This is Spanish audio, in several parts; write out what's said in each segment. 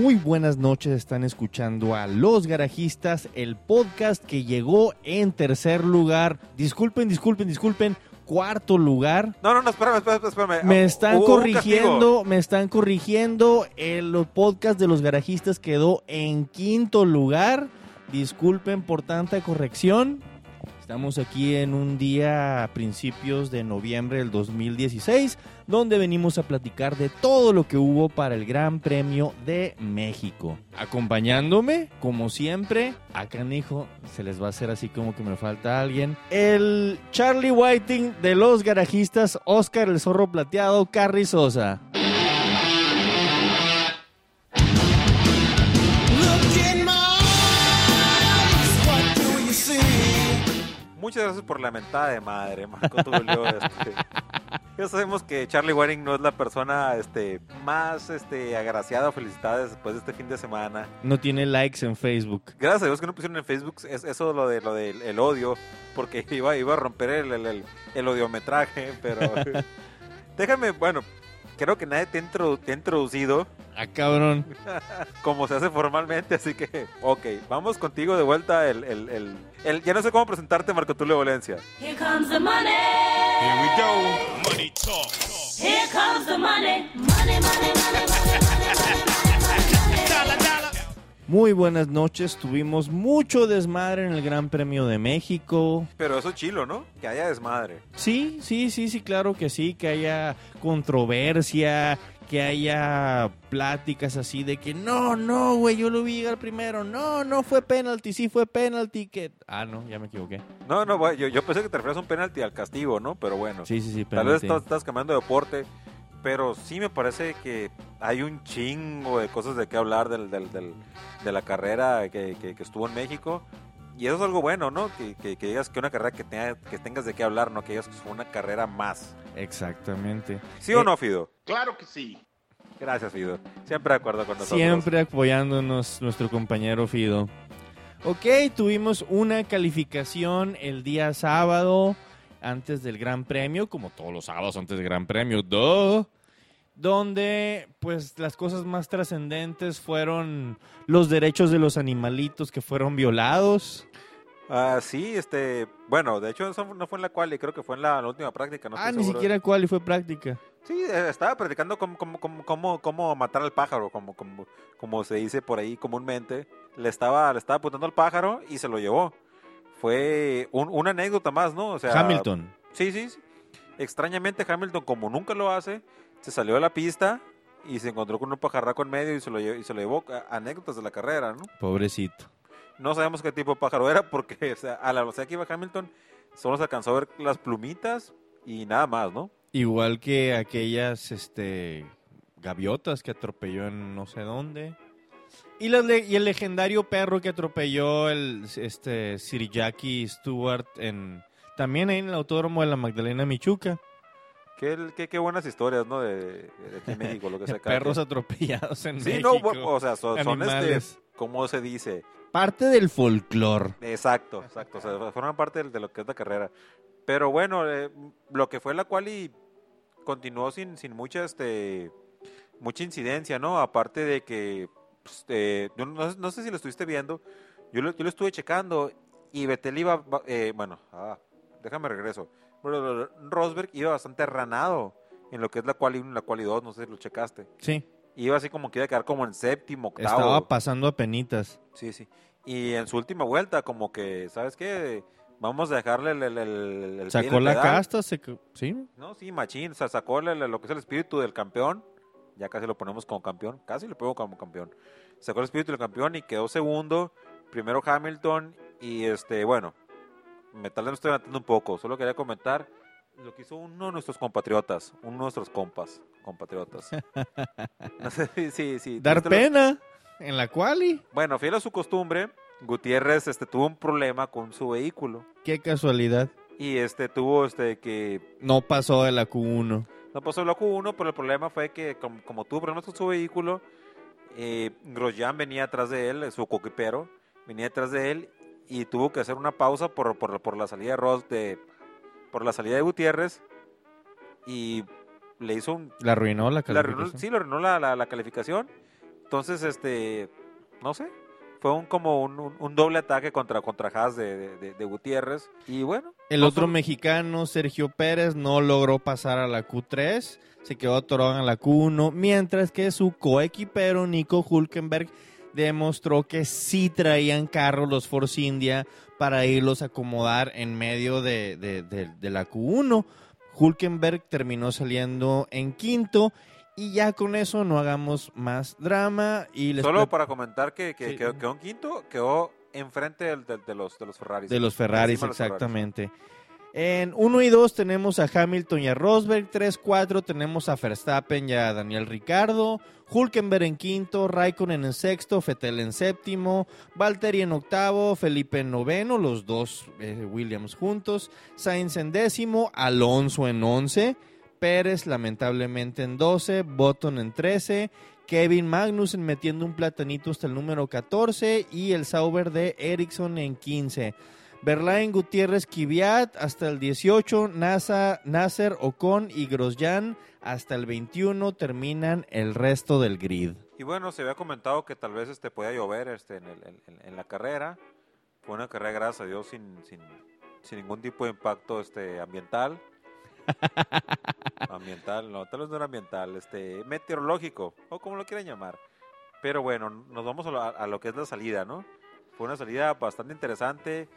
Muy buenas noches, están escuchando a Los Garajistas, el podcast que llegó en tercer lugar. Disculpen, disculpen, disculpen, cuarto lugar. No, no, no, espérame, espérame, espérame. Me están Hubo corrigiendo, me están corrigiendo. El podcast de Los Garajistas quedó en quinto lugar. Disculpen por tanta corrección. Estamos aquí en un día a principios de noviembre del 2016, donde venimos a platicar de todo lo que hubo para el Gran Premio de México. Acompañándome, como siempre, a Canijo, se les va a hacer así como que me falta alguien. El Charlie Whiting de los garajistas, Oscar el Zorro Plateado, Carri Sosa. Muchas gracias por la mentada de madre, Marco Tulio. este. Ya sabemos que Charlie Waring no es la persona este, más este, agraciada o felicitada después de este fin de semana. No tiene likes en Facebook. Gracias a Dios que no pusieron en Facebook es- eso lo de lo del el odio, porque iba, iba a romper el, el, el- el odiometraje, pero déjame, bueno, creo que nadie te ha, introdu- te ha introducido Ah, cabrón. como se hace formalmente, así que, ok, vamos contigo de vuelta el, el, el, el- ya no sé cómo presentarte, Marco Tulio Valencia. Here comes the money. Here we go. Money talk. Here comes the money. Money, money, money, money. Dollar, dollar. Muy buenas noches. Tuvimos mucho desmadre en el Gran Premio de México. Pero eso chilo, ¿no? Que haya desmadre. Sí, sí, sí, sí, claro que sí, que haya controversia, que haya pláticas así de que no, no, güey, yo lo vi llegar primero, no, no fue penalti, sí fue penalti, que... Ah, no, ya me equivoqué. No, no, güey, yo, yo pensé que te refieres a un penalti al castigo, ¿no? Pero bueno, Sí, sí, sí, tal vez estás cambiando de deporte, pero sí me parece que hay un chingo de cosas de qué hablar del, del- del- de la carrera que, que- que estuvo en México. Y eso es algo bueno, ¿no? Que, que- que digas que una carrera que, tenga- que tengas de qué hablar, no que digas que fue una carrera más. Exactamente. ¿Sí o Eh, no, Fido? Claro que sí. Gracias, Fido. Siempre de acuerdo con nosotros. Siempre apoyándonos nuestro compañero Fido. Ok, tuvimos una calificación el día sábado antes del Gran Premio, como todos los sábados antes del Gran Premio, ¡duh! Donde pues las cosas más trascendentes fueron los derechos de los animalitos que fueron violados. Ah, sí, este, bueno, de hecho eso no fue en la cual, y creo que fue en la, la última práctica. No ah, ni seguro. siquiera cuál y fue práctica. Sí, eh, estaba practicando cómo, cómo, cómo, cómo, cómo matar al pájaro, como, como, como se dice por ahí comúnmente. Le estaba, le estaba apuntando al pájaro y se lo llevó. Fue un- una anécdota más, ¿no? O sea, Hamilton. Sí, sí, sí. Extrañamente Hamilton, como nunca lo hace, se salió de la pista y se encontró con un pajarraco en medio y se lo, lle- y se lo llevó. a- Anécdotas de la carrera, ¿no? Pobrecito. No sabemos qué tipo de pájaro era porque o sea, a la velocidad que iba Hamilton solo se alcanzó a ver las plumitas y nada más, ¿no? Igual que aquellas este, gaviotas que atropelló en no sé dónde. Y, el legendario perro que atropelló el este, Sir Jackie Stewart en, también ahí en el autódromo de la Magdalena Michuca. Qué, qué, qué buenas historias, ¿no? De, de aquí en México, lo que sea. cada Perros atropellados en Sí, no, México. bu- o sea, son, son este, ¿cómo se dice? Parte del folclore. Exacto, exacto, o sea, forman parte de, de lo que es la carrera. Pero bueno, eh, lo que fue la cual y continuó sin, sin mucha, este, mucha incidencia, ¿no? Aparte de que, pues, eh, yo no, no sé si lo estuviste viendo, yo lo, yo lo estuve checando y Betel iba, ba- eh, bueno, ah, déjame regreso. Pero Rosberg iba bastante ranado en lo que es la quali 1 y la quali 2, no sé si lo checaste. Sí, Iba así como que iba a quedar como en séptimo, octavo. estaba pasando a penitas. Sí, sí. Y en su última vuelta, como que, ¿sabes qué? Vamos a dejarle el, el, Sacó la casta, se... sí. No, sí, machín. O sea, sacó lo que es el espíritu del campeón. Ya casi lo ponemos como campeón. Casi lo pongo como campeón. Sacó el espíritu del campeón y quedó segundo. Primero Hamilton. Y este, bueno, me tal vez me estoy adelantando un poco. Solo quería comentar lo que hizo uno de nuestros compatriotas. Uno de nuestros compas, compatriotas. No sé sí, sí. Dar ¿tuviste lo- pena en la quali. Bueno, fiel a su costumbre, Gutiérrez este, tuvo un problema con su vehículo. Qué casualidad. Y este tuvo este que No pasó de la Q1. no pasó la Q1, pero el problema fue que como, como tuvo problemas con su vehículo, eh, Grosjean venía atrás de él, su coquipero, venía detrás de él y tuvo que hacer una pausa por, por, por la salida de Ross de por la salida de Gutiérrez y le hizo un La arruinó la la arruinó- calificación. sí, le arruinó la, la- la calificación Entonces, este, no sé, fue un como un, un- un doble ataque contra, contra Haas de, de- Gutiérrez. Y bueno. El otro son- mexicano, Sergio Pérez, no logró pasar a la Q3, se quedó atorado en la Q1, mientras que su coequipero Nico Hulkenberg demostró que sí traían carro los Force India para irlos a acomodar en medio de, de- de- de la Q1. Hulkenberg terminó saliendo en quinto y ya con eso no hagamos más drama y les Solo para comentar que, que Sí. quedó, quedó en quinto, quedó enfrente de, los, de los Ferraris. De los Ferraris, los Ferraris. En 1 y 2 tenemos a Hamilton y a Rosberg. 3-4 tenemos a Verstappen y a Daniel Ricardo. Hulkenberg en quinto, Raikkonen en sexto, Vettel en séptimo, Valtteri en octavo, Felipe en noveno, los dos eh, Williams juntos, Sainz en décimo, Alonso en once, Pérez lamentablemente en 12, Button en 13, Kevin Magnussen metiendo un platanito hasta el número 14 y el Sauber de Ericsson en 15. Berlain Gutiérrez Kvyat hasta el 18, NASA, Nasser Ocon y Grosjean hasta el 21 terminan el resto del grid. Y bueno, se había comentado que tal vez este podía llover este en, el- en- en la carrera. Fue una carrera, gracias a Dios, sin, sin, sin ningún tipo de impacto este ambiental. ambiental, no, tal vez no era ambiental, este meteorológico, o como lo quieran llamar. Pero bueno, nos vamos a lo, a lo que es la salida, ¿no? Fue una salida bastante interesante.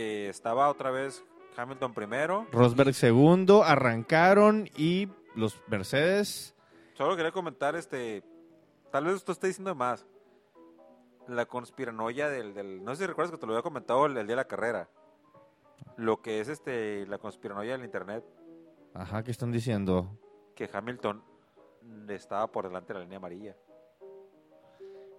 Eh, estaba otra vez Hamilton primero. Rosberg segundo, arrancaron y los Mercedes Solo quería comentar, este, tal vez usted esté diciendo más. La conspiranoia del, del- no sé si recuerdas que te lo había comentado el, el día de la carrera. Lo que es este, la conspiranoia del internet, Ajá, ¿qué están diciendo? que Hamilton estaba por delante de la línea amarilla.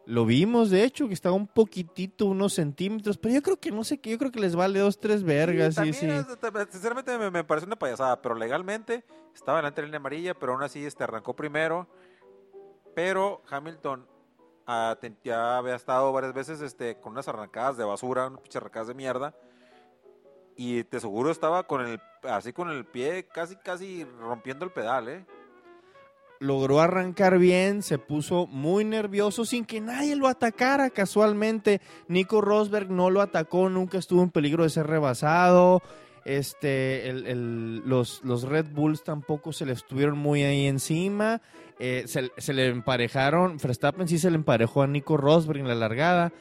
Lo vimos, de hecho, que estaba un poquitito, unos centímetros, pero yo creo que no sé qué, yo creo que les vale dos, tres vergas, sí, También, sí. Sinceramente me, me parece una payasada, pero legalmente estaba delante de la línea amarilla, pero aún así este, arrancó primero. Pero Hamilton ah, ya había estado varias veces este, con unas arrancadas de basura, unas pinches arrancadas de mierda. Y te seguro estaba con el, así con el pie casi, casi rompiendo el pedal, ¿eh? Logró arrancar bien, se puso muy nervioso sin que nadie lo atacara casualmente. Nico Rosberg no lo atacó, nunca estuvo en peligro de ser rebasado. Este, los, los Red Bulls tampoco se le estuvieron muy ahí encima. Eh, se, se le emparejaron, Verstappen sí se le emparejó a Nico Rosberg en la largada.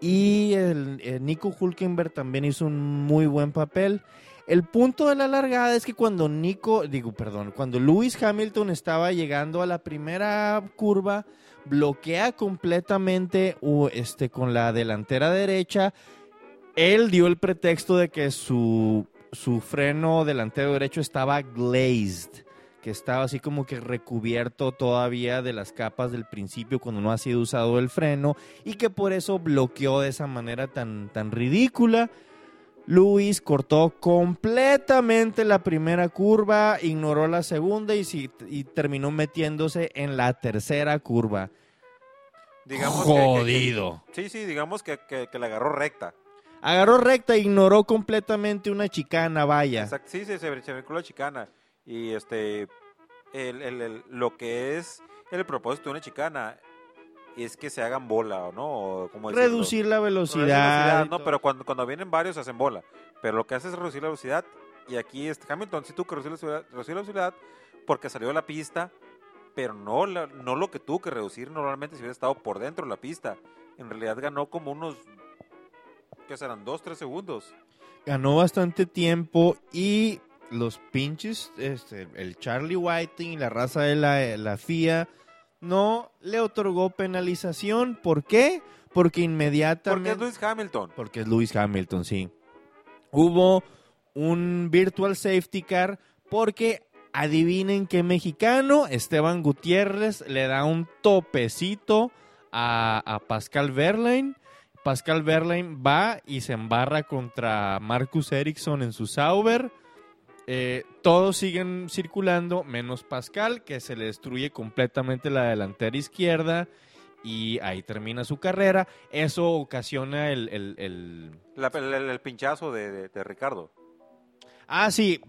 Y el, eh, Nico Hulkenberg también hizo un muy buen papel. El punto de la largada es que cuando Nico, digo, perdón, cuando Lewis Hamilton estaba llegando a la primera curva, bloquea completamente este, con la delantera derecha. Él dio el pretexto de que su, su freno delantero derecho estaba glazed, que estaba así como que recubierto todavía de las capas del principio cuando no ha sido usado el freno y que por eso bloqueó de esa manera tan, tan ridícula. Luis cortó completamente la primera curva, ignoró la segunda y, si- y terminó metiéndose en la tercera curva. Digamos que- que- que- Jodido. sí, sí, digamos que, que, que la agarró recta. Agarró recta, ignoró completamente una chicana, vaya. Exacto, sí, sí, se, se brincó la chicana. Y este, el, el- el- lo que es el propósito de una chicana es que se hagan bola, ¿no? O, ¿cómo decirlo? Reducir la Reducir velocidad. no, pero cuando, cuando vienen varios hacen bola. Pero lo que hace es reducir la velocidad. Y aquí este Hamilton sí tuvo que reducir la velocidad, reducir la velocidad porque salió de la pista, pero no, la- no lo que tuvo que reducir normalmente si hubiera estado por dentro de la pista. En realidad ganó como unos, ¿qué serán? Dos, tres segundos. ganó bastante tiempo y los pinches, este, el Charlie Whiting y la raza de la, la FIA no le otorgó penalización. ¿Por qué? Porque Porque inmediatamente... es Lewis Hamilton. Porque es Lewis Hamilton, sí. Hubo un virtual safety car porque adivinen qué mexicano, Esteban Gutiérrez, le da un topecito a, a Pascal Verlaine. Pascal Verlaine va y se embarra contra Marcus Ericsson en su Sauber. Eh, todos siguen circulando, menos Pascal, que se le destruye completamente la delantera izquierda. Y ahí termina su carrera. Eso ocasiona el, el- el- La- el, el- el pinchazo de, de- de Ricardo. Ah, sí.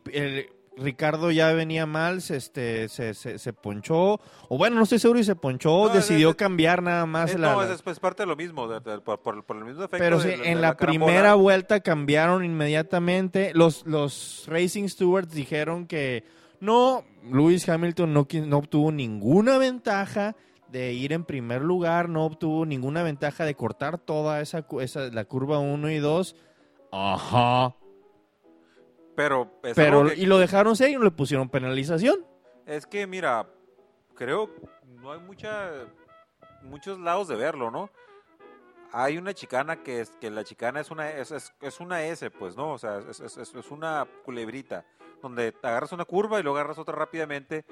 Ricardo ya venía mal, se, este, se, se, se ponchó, o bueno, no estoy seguro y se ponchó, No, decidió es- es- cambiar nada más Eh, la, no, es, es parte de lo mismo, de- de- por, el mismo efecto. Pero sí, de- en la, primera vuelta cambiaron inmediatamente. Los, los Racing Stewards dijeron que no, Lewis Hamilton no, no obtuvo ninguna ventaja de ir en primer lugar, no obtuvo ninguna ventaja de cortar toda esa, esa la curva 1 y 2. Ajá. Pero, es Pero, que- y lo dejaron seguir y no le pusieron penalización. Es que, mira, creo no hay mucha muchos lados de verlo, ¿no? Hay una chicana que es que la chicana es una es, es, es una S, pues, ¿no? O sea, es, es, una culebrita donde agarras una curva y luego agarras otra rápidamente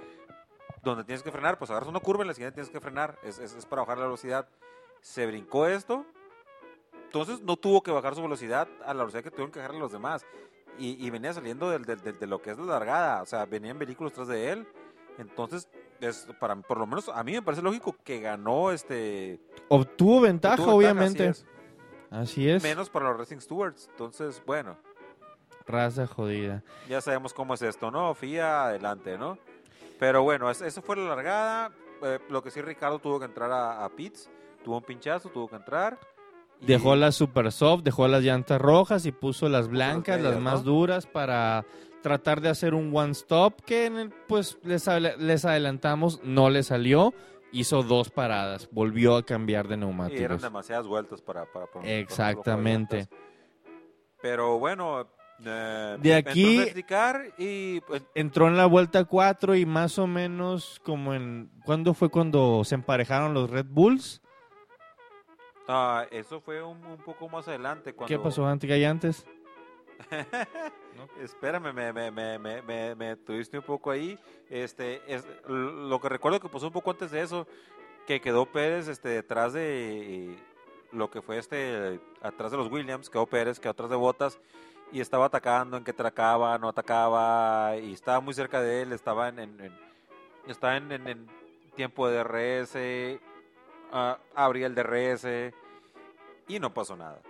donde tienes que frenar, pues agarras una curva y la siguiente tienes que frenar, es, es, es para bajar la velocidad. Se brincó esto, entonces no tuvo que bajar su velocidad a la velocidad que tuvieron que bajar los demás. Y, y venía saliendo del- del- del- de lo que es la largada, o sea, venían vehículos tras de él. Entonces, es para por lo menos a mí me parece lógico que ganó este. Obtuvo ventaja, obviamente. así Así es. Menos para los Racing Stewards. Entonces, bueno, Raza jodida. ya sabemos cómo es esto, ¿no? FIA, adelante, ¿no? Pero bueno, es- esa fue la largada. Eh, lo que sí, Ricardo tuvo que entrar a, a pits. Tuvo un pinchazo, tuvo que entrar. Dejó las super soft, dejó las llantas rojas y puso las blancas, las más duras para tratar de hacer un one stop que pues les, les adelantamos, no le salió, hizo dos paradas, volvió a cambiar de Y eran neumáticos. demasiadas vueltas para... para, Exactamente. para Pero bueno... eh, De aquí- y pues, Entró en la vuelta 4 y más o menos como en... ¿Cuándo fue cuando se emparejaron los Red Bulls? Ah, eso fue un, un poco más adelante. Cuando, ¿Qué pasó antes que hay antes? Espérame, me, me, me, me, me, me tuviste un poco ahí. Este, es, lo que recuerdo que pasó un poco antes de eso, que quedó Pérez este, detrás de lo que fue este, atrás de los Williams, quedó Pérez, quedó atrás de Botas y estaba atacando, en que atacaba, no atacaba, y estaba muy cerca de él, estaba en, en- en- estaba en, tiempo de DRS, ah, abría el DRS y no pasó nada.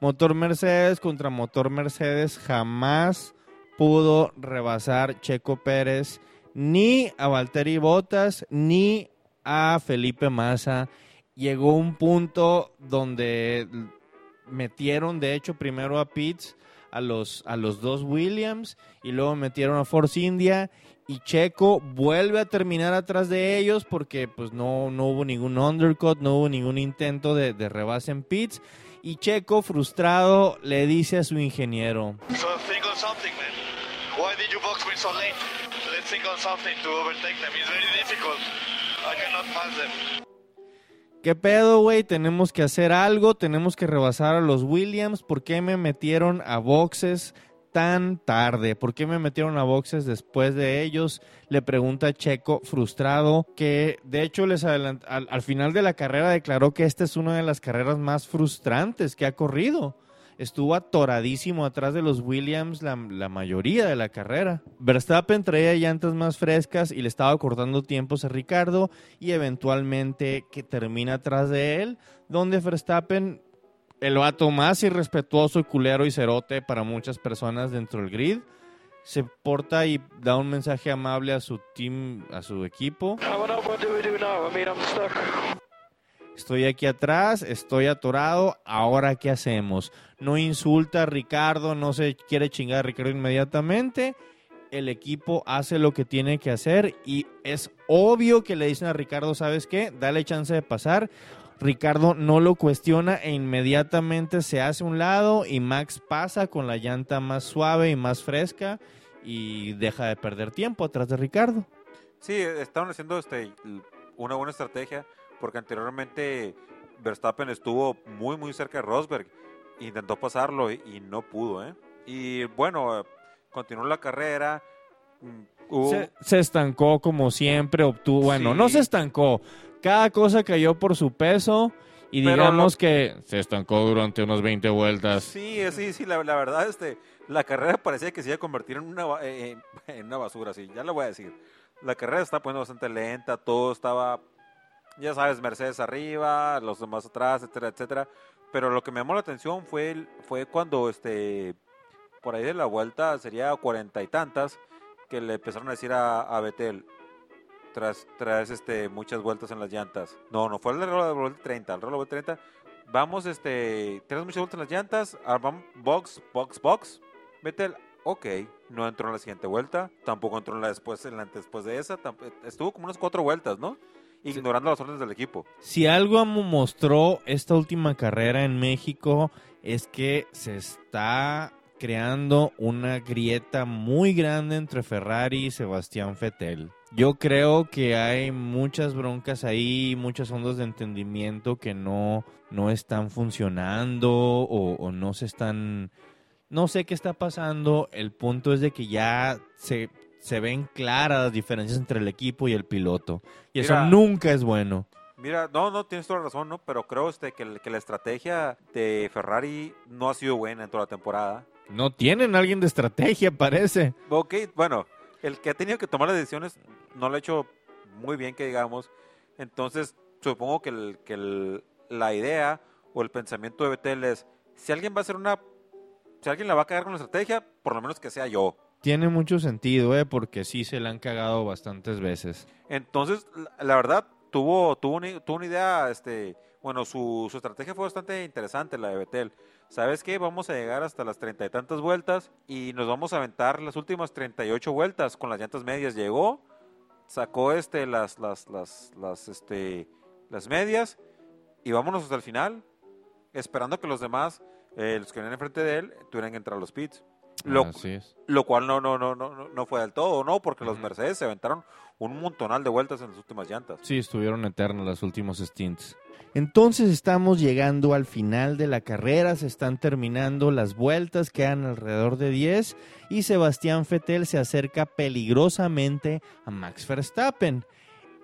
Motor Mercedes contra motor Mercedes jamás pudo rebasar Checo Pérez ni a Valtteri Bottas ni a Felipe Massa. Llegó un punto donde metieron de hecho primero a Pitts a los, a los dos Williams y luego metieron a Force India y Checo vuelve a terminar atrás de ellos porque pues no, no hubo ningún undercut, no hubo ningún intento de, de rebase en Pitts y Checo frustrado le dice a su ingeniero, So think on something, man. Why did you box me so late? Let's think on something to overtake them. It's very difficult. I cannot pass them. ¿qué pedo, güey? Tenemos que hacer algo, tenemos que rebasar a los Williams, ¿por qué me metieron a boxes tan tarde? ¿Por qué me metieron a boxes después de ellos? Le pregunta Checo frustrado, que de hecho les al final de la carrera declaró que esta es una de las carreras más frustrantes que ha corrido. Estuvo atoradísimo atrás de los Williams la, la mayoría de la carrera. Verstappen traía llantas más frescas y le estaba cortando tiempos a Ricardo y eventualmente que termina atrás de él, donde Verstappen, el vato más irrespetuoso y culero y cerote para muchas personas dentro del grid, se porta y da un mensaje amable a su team, a su equipo. I'm stuck. Estoy aquí atrás, estoy atorado, ahora qué hacemos? No insulta a Ricardo, no se quiere chingar a Ricardo inmediatamente. El equipo hace lo que tiene que hacer y es obvio que le dicen a Ricardo, ¿sabes qué? Dale chance de pasar. Ricardo no lo cuestiona e inmediatamente se hace un lado y Max pasa con la llanta más suave y más fresca y deja de perder tiempo atrás de Ricardo. Sí, estaban haciendo este una buena estrategia porque anteriormente Verstappen estuvo muy muy cerca de Rosberg, intentó pasarlo y, y no pudo, ¿eh? Y bueno, continuó la carrera. mm, hubo- Se, se estancó como siempre, obtuvo, bueno, Sí. no se estancó, cada cosa cayó por su peso y Pero digamos que se estancó durante unas 20 vueltas. Sí, sí, sí, la, la verdad, este, la carrera parecía que se iba a convertir en una, eh, eh, en una basura, sí, ya lo voy a decir. La carrera está poniendo bastante lenta, todo estaba, ya sabes, Mercedes arriba, los demás atrás, etcétera, etcétera. Pero lo que me llamó la atención fue, el- fue cuando, este, por ahí de la vuelta, sería cuarenta y tantas, que le empezaron a decir a, a Betel, tras, tras este, muchas vueltas en las llantas. No, no fue el reloj de vuelta 30, el reloj de vuelta 30. Vamos, este, tienes muchas vueltas en las llantas, ah, box, box, box. Betel, ok, no entró en la siguiente vuelta, tampoco entró en la después, en la después de esa, estuvo como unas cuatro vueltas, ¿no? Ignorando las órdenes del equipo. Si algo mo- mostró esta última carrera en México es que se está creando una grieta muy grande entre Ferrari y Sebastián Vettel. Yo creo que hay muchas broncas ahí, muchas ondas de entendimiento que no, no están funcionando o, o no se están... No sé qué está pasando. El punto es de que ya se, se ven claras las diferencias entre el equipo y el piloto. Y eso nunca es bueno. Mira, no, no, tienes toda la razón, ¿no? Pero creo este, que, la estrategia de Ferrari no ha sido buena en toda la temporada. No tienen alguien de estrategia, parece. Ok, bueno, el que ha tenido que tomar las decisiones no lo ha hecho muy bien, que digamos. Entonces, supongo que, el- que el- la idea o el pensamiento de Betel es, si alguien va a hacer una, si alguien la va a cagar con la estrategia, por lo menos que sea yo. Tiene mucho sentido, ¿eh? Porque sí se la han cagado bastantes veces. Entonces, la, la verdad, tuvo, tuvo, una, tuvo una idea, este, bueno, su, su estrategia fue bastante interesante, la de Betel. ¿Sabes qué? Vamos a llegar hasta las treinta y tantas vueltas y nos vamos a aventar las últimas 38 vueltas con las llantas medias. Llegó, sacó este, las, las, las, las, este, las medias y vámonos hasta el final, esperando que los demás, eh, los que venían enfrente de él, tuvieran que entrar a los pits. Lo, Así es. lo cual no, no, no, no, no- fue del todo, ¿no? Porque los. Mercedes se aventaron un montonal de vueltas en las últimas llantas. Sí, estuvieron eternos los últimos stints. Entonces estamos llegando al final de la carrera, se están terminando las vueltas, quedan alrededor de 10 y Sebastián Vettel se acerca peligrosamente a Max Verstappen.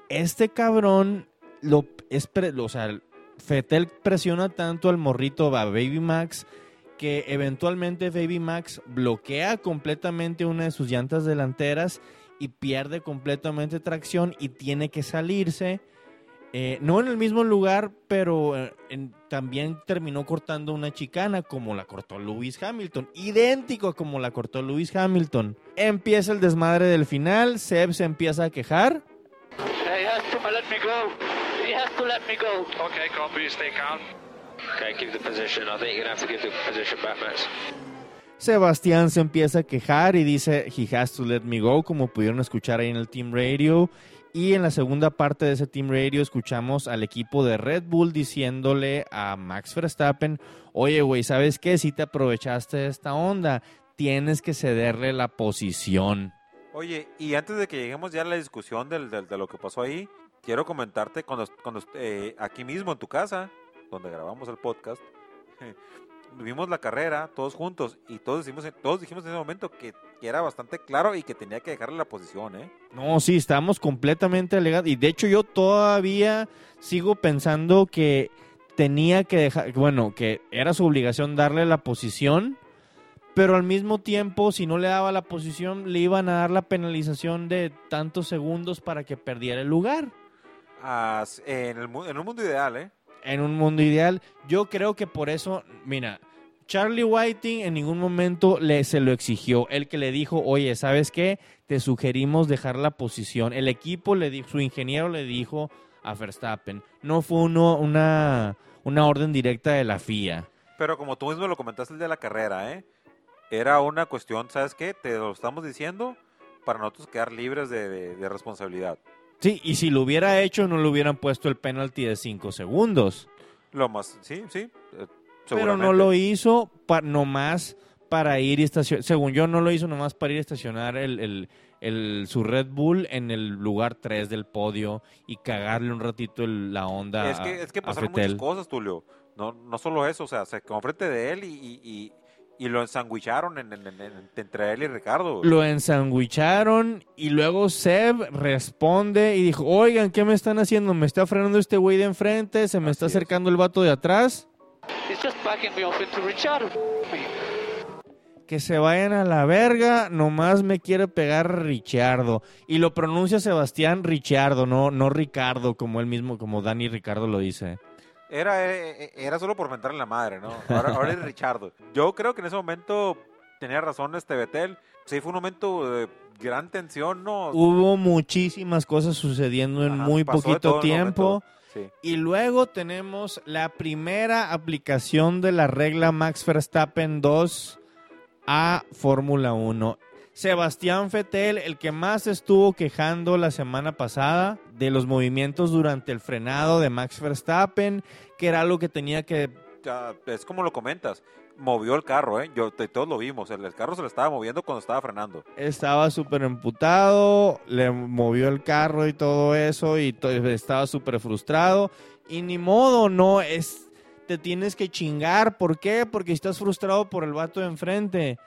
Este cabrón lo es pre- o sea, Vettel presiona tanto al morrito a Baby Max que eventualmente Baby Max bloquea completamente una de sus llantas delanteras y pierde completamente tracción y tiene que salirse. Eh, no en el mismo lugar, pero eh, en- también terminó cortando una chicana como la cortó Lewis Hamilton. Idéntico a como la cortó Lewis Hamilton. Empieza el desmadre del final, Seb se empieza a quejar. He Okay, the position. I think you're gonna have to give the position back, Max. Sebastián se empieza a quejar y dice, he has to let me go, como pudieron escuchar ahí en el Team Radio. Y en la segunda parte de ese Team Radio escuchamos al equipo de Red Bull diciéndole a Max Verstappen, oye, güey, ¿sabes qué? Si te aprovechaste de esta onda, tienes que cederle la posición. Oye, y antes de que lleguemos ya a la discusión del, del- de lo que pasó ahí, quiero comentarte cuando, cuando eh, aquí mismo en tu casa, donde grabamos el podcast, vimos la carrera todos juntos y todos dijimos, todos dijimos en ese momento que, que era bastante claro y que tenía que dejarle la posición, ¿eh? No, sí, estamos completamente alegados. Y de hecho yo todavía sigo pensando que tenía que dejar, bueno, que era su obligación darle la posición, pero al mismo tiempo, si no le daba la posición, le iban a dar la penalización de tantos segundos para que perdiera el lugar. En, el, en un mundo ideal, ¿eh? En un mundo ideal, yo creo que por eso, mira, Charlie Whiting en ningún momento le, se lo exigió. El que le dijo, oye, ¿sabes qué? Te sugerimos dejar la posición. El equipo, le dijo, su ingeniero le dijo a Verstappen. No fue una, una orden directa de la FIA. Pero como tú mismo lo comentaste el de la carrera, ¿eh? Era una cuestión, ¿sabes qué? Te lo estamos diciendo para nosotros quedar libres de responsabilidad. Sí, y si lo hubiera hecho, no le hubieran puesto el penalti de 5 segundos. Lo más, sí, sí. eh, Pero no lo hizo pa- nomás para ir y estacionar. Según yo, no lo hizo nomás para ir a estacionar el, el- el- su Red Bull en el lugar 3 del podio y cagarle un ratito el- la onda Es que, es que pasaron muchas cosas, Tulio. No, no solo eso, o sea, se quedó frente de él y, y, y- y lo ensanguicharon en, en- en- en- entre él y Ricardo. Lo ensanguicharon y luego Seb responde y dijo, oigan, ¿qué me están haciendo? Me está frenando este güey de enfrente, se me está es. acercando el vato de atrás. He's just backing me up into Richard. Que se vayan a la verga, nomás me quiere pegar Richardo. Y lo pronuncia Sebastián Richardo, no, no Ricardo, como él mismo, como Dani Ricardo lo dice. Era, eh, eh, era solo por mentarle la madre, ¿no? Ahora, ahora es Richardo. Yo creo que en ese momento tenía razón este Betel. sí fue un momento de gran tensión, ¿no? Hubo muchísimas cosas sucediendo en Ajá, muy poquito tiempo. Sí. Y luego tenemos la primera aplicación de la regla Max Verstappen 2 a Fórmula 1. Sebastián Vettel, el que más estuvo quejando la semana pasada de los movimientos durante el frenado de Max Verstappen, que era algo que tenía que... Es como lo comentas, movió el carro, ¿eh? Yo, te- todos lo vimos, el, el carro se le estaba moviendo cuando estaba frenando. Estaba súper emputado, le movió el carro y todo eso, y to- estaba súper frustrado. Y ni modo, no, es... Te tienes que chingar. ¿Por qué? Porque estás frustrado por el vato de enfrente.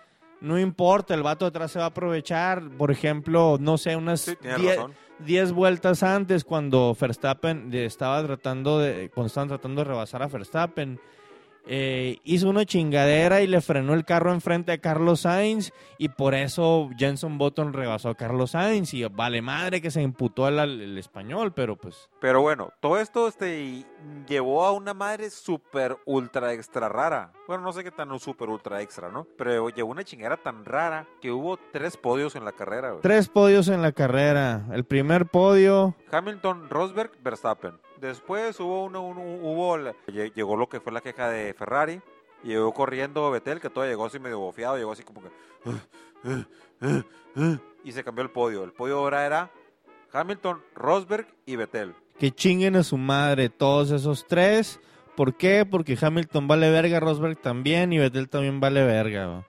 No importa, el vato atrás se va a aprovechar. Por ejemplo, no sé, unas Sí, tienes 10 razón. 10 vueltas antes cuando Verstappen estaba tratando de cuando estaban tratando de rebasar a Verstappen eh, hizo una chingadera y le frenó el carro enfrente a Carlos Sainz y por eso Jenson Button rebasó a Carlos Sainz y vale madre que se imputó al- el español pero pues Pero bueno, todo esto este, llevó a una madre súper ultra extra rara. Bueno, no sé qué tan súper ultra extra, ¿no? Pero llevó una chingada tan rara que hubo tres podios en la carrera. güey. tres podios en la carrera el primer podio Hamilton, Rosberg, Verstappen. Después hubo uno, hubo la- llegó lo que fue la queja de Ferrari. Y llegó corriendo Vettel, que todo llegó así medio bofeado, llegó así como que... Y se cambió el podio. El podio ahora era Hamilton, Rosberg y Vettel. que chinguen a su madre todos esos tres ¿por qué? porque Hamilton vale verga Rosberg también y Vettel también vale verga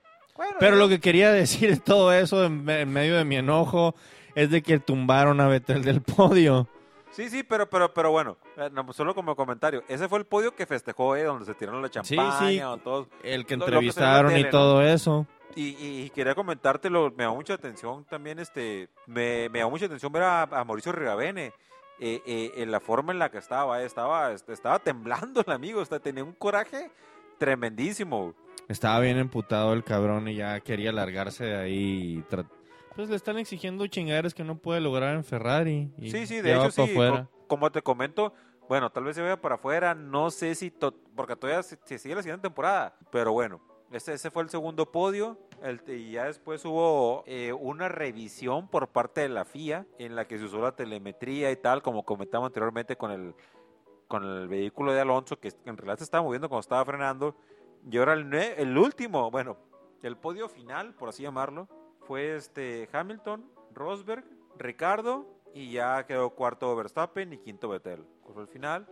Pero lo que quería decir de todo eso en, me- en medio de mi enojo es de que tumbaron a Vettel del podio. Sí, sí, pero, pero, pero bueno, eh, no, solo como comentario, ese fue el podio que festejó, eh, donde se tiraron la Sí, champaña, sí. o todos. El que entrevistaron y todo eso. Y, y- y quería comentártelo, me da mucha atención también, este, me, me da mucha atención ver a, a Mauricio Rigavene, eh, eh, en la forma en la que estaba, estaba, este, estaba temblando el amigo, está, tenía un coraje tremendísimo. Estaba bien emputado el cabrón y ya quería largarse de ahí. Pues le están exigiendo chingaderas que no puede lograr en Ferrari. y Sí, sí, de hecho sí, co- como te comento, bueno, tal vez se vaya para afuera, no sé si, porque todavía se, se sigue la siguiente temporada, pero bueno, ese, ese fue el segundo podio, el- y ya después hubo eh, una revisión por parte de la FIA en la que se usó la telemetría y tal, como comentamos anteriormente con el, con el vehículo de Alonso, que en realidad se estaba moviendo cuando estaba frenando, y ahora el, el último, bueno, el podio final, por así llamarlo, fue este Hamilton, Rosberg, Ricardo y ya quedó cuarto Verstappen y quinto Vettel. Fue el final.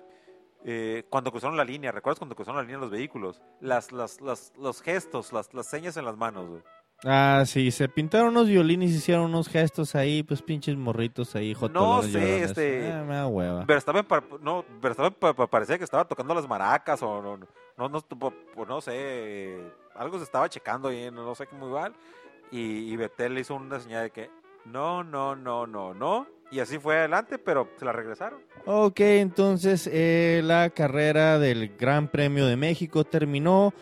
Eh, cuando cruzaron la línea, ¿recuerdas cuando cruzaron la línea los vehículos? Las, las, las, los gestos, las, las señas en las manos. güey. Ah, sí, se pintaron unos violines, hicieron unos gestos ahí, pues pinches morritos ahí, jotolones sé, llorones. este- Ah, me da hueva. Verstappen, no, Verstappen pa- pa- parecía que estaba tocando las maracas o no, no, no, po- no sé, eh, algo se estaba checando ahí, no, no sé qué muy mal. Y, y Vettel hizo una señal de que no, no, no, no, no. Y así fue adelante, pero se la regresaron. Ok, entonces eh, la carrera del Gran Premio de México terminó.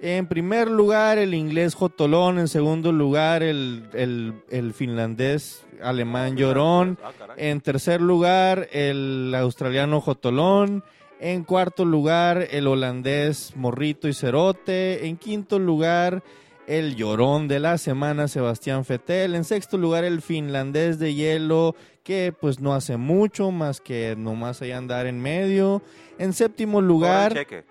En primer lugar el inglés Jotolón, en segundo lugar el, el- el finlandés alemán Llorón, Ah, en tercer lugar el australiano Jotolón, en cuarto lugar el holandés Morrito y Cerote, en quinto lugar el llorón de la semana Sebastián Fetel, en sexto lugar el finlandés de hielo que pues no hace mucho más que nomás ahí andar en medio, en séptimo lugar cheque.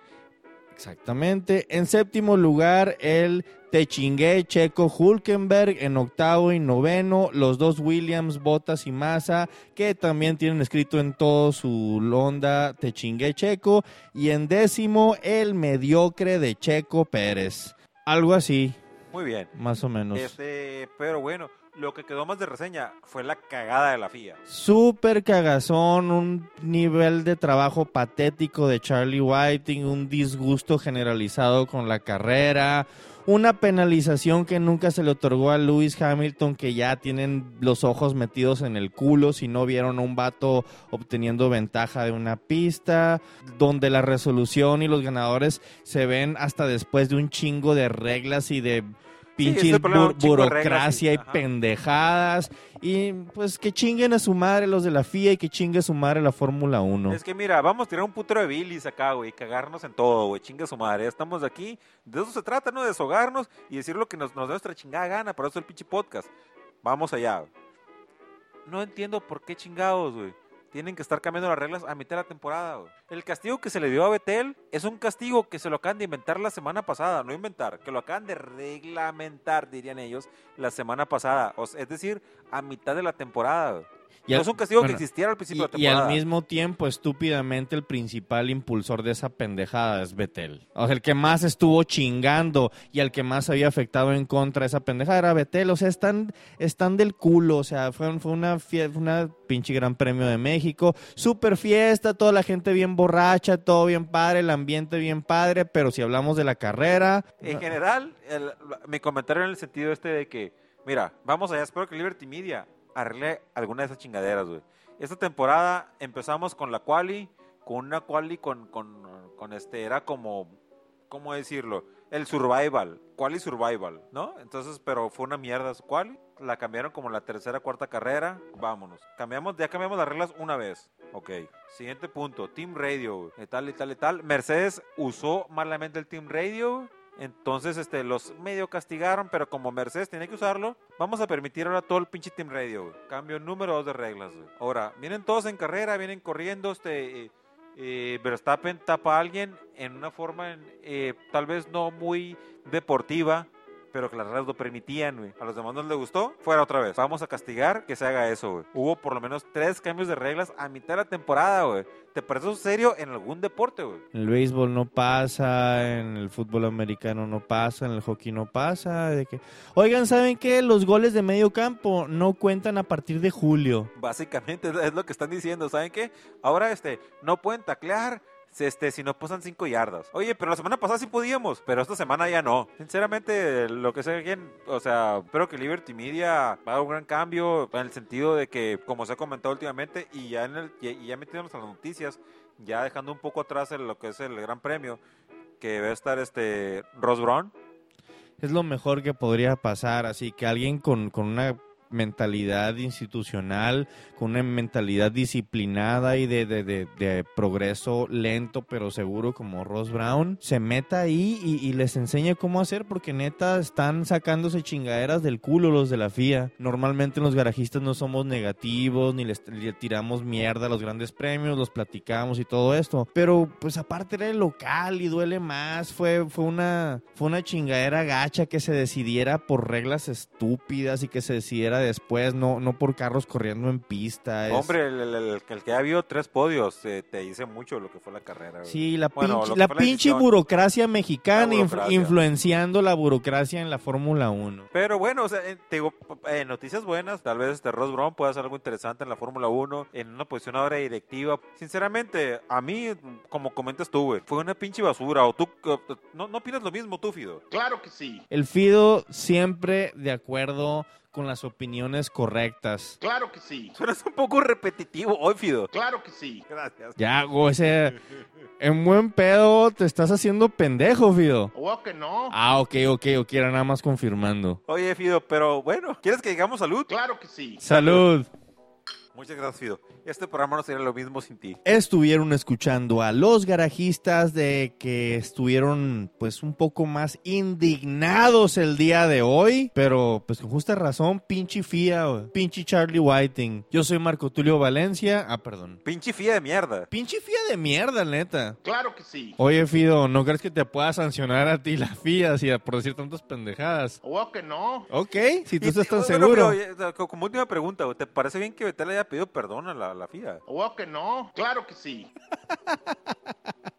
Exactamente. En séptimo lugar, el Techingue Checo Hulkenberg. En octavo y noveno, los dos Williams, Botas y Massa, que también tienen escrito en todo su Honda Techingue Checo. Y en décimo, el mediocre de Checo Pérez. Algo así, Muy bien. más o menos. Este, pero bueno, lo que quedó más de reseña fue la cagada de la FIA. Súper cagazón, un nivel de trabajo patético de Charlie Whiting, un disgusto generalizado con la carrera, una penalización que nunca se le otorgó a Lewis Hamilton, que ya tienen los ojos metidos en el culo si no vieron a un vato obteniendo ventaja de una pista, donde la resolución y los ganadores se ven hasta después de un chingo de reglas y de bu- reglas burocracia y- pendejadas. Y pues que chinguen a su madre los de la FIA y que chingue a su madre la Fórmula 1. Es que mira, vamos a tirar un putero de bilis acá, güey, y cagarnos en todo, güey, chinga su madre. Estamos aquí, de eso se trata, ¿no? De deshogarnos y decir lo que nos, nos da nuestra chingada gana, por eso el pinche podcast. Vamos allá. güey. No entiendo por qué chingados, güey. Tienen que estar cambiando las reglas a mitad de la temporada. El castigo que se le dio a Betel es un castigo que se lo acaban de inventar la semana pasada, no inventar, que lo acaban de reglamentar, dirían ellos, la semana pasada. Es decir, a mitad de la temporada. Y no al- es un castigo bueno, que existiera al principio de la Y, y al temporada. mismo tiempo, estúpidamente, el principal impulsor de esa pendejada es Betel. O sea, el que más estuvo chingando y al que más había afectado en contra de esa pendejada era Betel. O sea, están, están del culo. O sea, fue, fue una, fue una pinche gran premio de México. Super fiesta, toda la gente bien borracha, todo bien padre, el ambiente bien padre. Pero si hablamos de la carrera, En general, el- mi comentario en el sentido este de que, mira, vamos allá, espero que Liberty Media arregle alguna de esas chingaderas, güey. Esta temporada empezamos con la quali, con una quali con, con, con este, era como, ¿cómo decirlo? El survival, quali survival, ¿no? Entonces, pero fue una mierda su quali. La cambiaron como la tercera, cuarta carrera, vámonos. Cambiamos, ya cambiamos las reglas una vez. Ok. Siguiente punto, Team Radio, güey. tal y tal y tal. Mercedes usó malamente el Team Radio. Entonces este, los medio castigaron, pero como Mercedes tiene que usarlo, vamos a permitir ahora todo el pinche Team Radio, güey. Cambio número dos de reglas, güey. Ahora, vienen todos en carrera, vienen corriendo, este... eh, eh, Verstappen tapa a alguien en una forma eh, tal vez no muy deportiva, pero que las reglas lo permitían, güey. A los demás no les gustó, fuera otra vez. Vamos a castigar que se haga eso, güey. Hubo por lo menos tres cambios de reglas a mitad de la temporada, güey. ¿Te parece eso serio en algún deporte, güey? en el béisbol no pasa, en el fútbol americano no pasa, en el hockey no pasa. De que... Oigan, ¿saben qué? Los goles de medio campo no cuentan a partir de julio. Básicamente es- es lo que están diciendo, ¿saben qué? Ahora este no pueden taclear este, si no pasan 5 yardas. Oye, pero la semana pasada sí podíamos, pero esta semana ya no. Sinceramente, lo que sé quién, o sea, espero que Liberty Media haga un gran cambio en el sentido de que, como se ha comentado últimamente, y ya en el, y ya metiéndonos a las noticias, ya dejando un poco atrás el- lo que es el Gran Premio, que va a estar este Ross Brown. Es lo mejor que podría pasar, así que alguien con, con una mentalidad institucional, con una mentalidad disciplinada y de, de- de- progreso lento pero seguro como Ross Brown, se meta ahí y, les enseñe cómo hacer porque neta están sacándose chingaderas del culo los de la FIA. Normalmente los garajistas no somos negativos ni les, le tiramos mierda a los grandes premios, los platicamos y todo esto, pero pues aparte era el local y duele más, fue, fue, una, fue una chingadera gacha que se decidiera por reglas estúpidas y que se decidiera después, no, no por carros corriendo en pista. es- Hombre, el, el- el- el que ha habido tres podios eh, te dice mucho lo que fue la carrera. güey. Sí, la, Bueno, pinche, la pinche burocracia mexicana La inf- burocracia. influenciando la burocracia en la Fórmula 1. Pero bueno, o sea, eh, te digo, eh, noticias buenas. Tal vez este Ross Brown pueda hacer algo interesante en la Fórmula 1, en una posición ahora directiva. Sinceramente, a mí, como comentas tú, güey, fue una pinche basura. O tú, no, no opinas lo mismo tú, Fido. Claro que sí. El Fido siempre de acuerdo con las opiniones correctas. Claro que sí. Suenas un poco repetitivo hoy, Fido. Claro que sí. Gracias. Ya, güey, ese... En buen pedo te estás haciendo pendejo, Fido. O que no. Ah, ok, ok, ok, era nada más confirmando. Oye, Fido, pero bueno, ¿quieres que digamos salud? Claro que sí. Salud. Muchas gracias, Fido. Este programa no sería lo mismo sin ti. Estuvieron escuchando a los garajistas de que estuvieron pues un poco más indignados el día de hoy, pero pues con justa razón, pinche güey. pinche Charlie Whiting. Yo soy Marco Tulio Valencia, ah, perdón. Pinche fía de mierda. Pinche FIA de mierda, neta. Claro que sí. Oye, Fido, ¿no crees que te pueda sancionar a ti la FIA si por decir tantas pendejadas? O que no. Ok, si tú Y- estás tan bueno, seguro. Sea, como última pregunta, ¿te parece bien que Betel haya pedido perdón a la, la FIA? O que no. Claro que sí.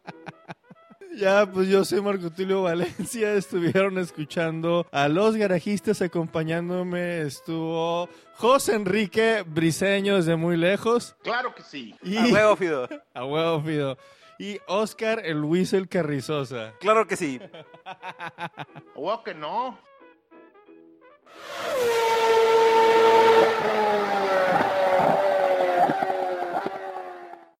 Ya, pues yo soy Marco Tulio Valencia. Estuvieron escuchando a los garajistas acompañándome. Estuvo José Enrique Briseño desde muy lejos. Claro que sí. Y A huevo, Fido. a huevo, Fido. Y Oscar el Whistle Carrizosa. Claro que sí. O que no.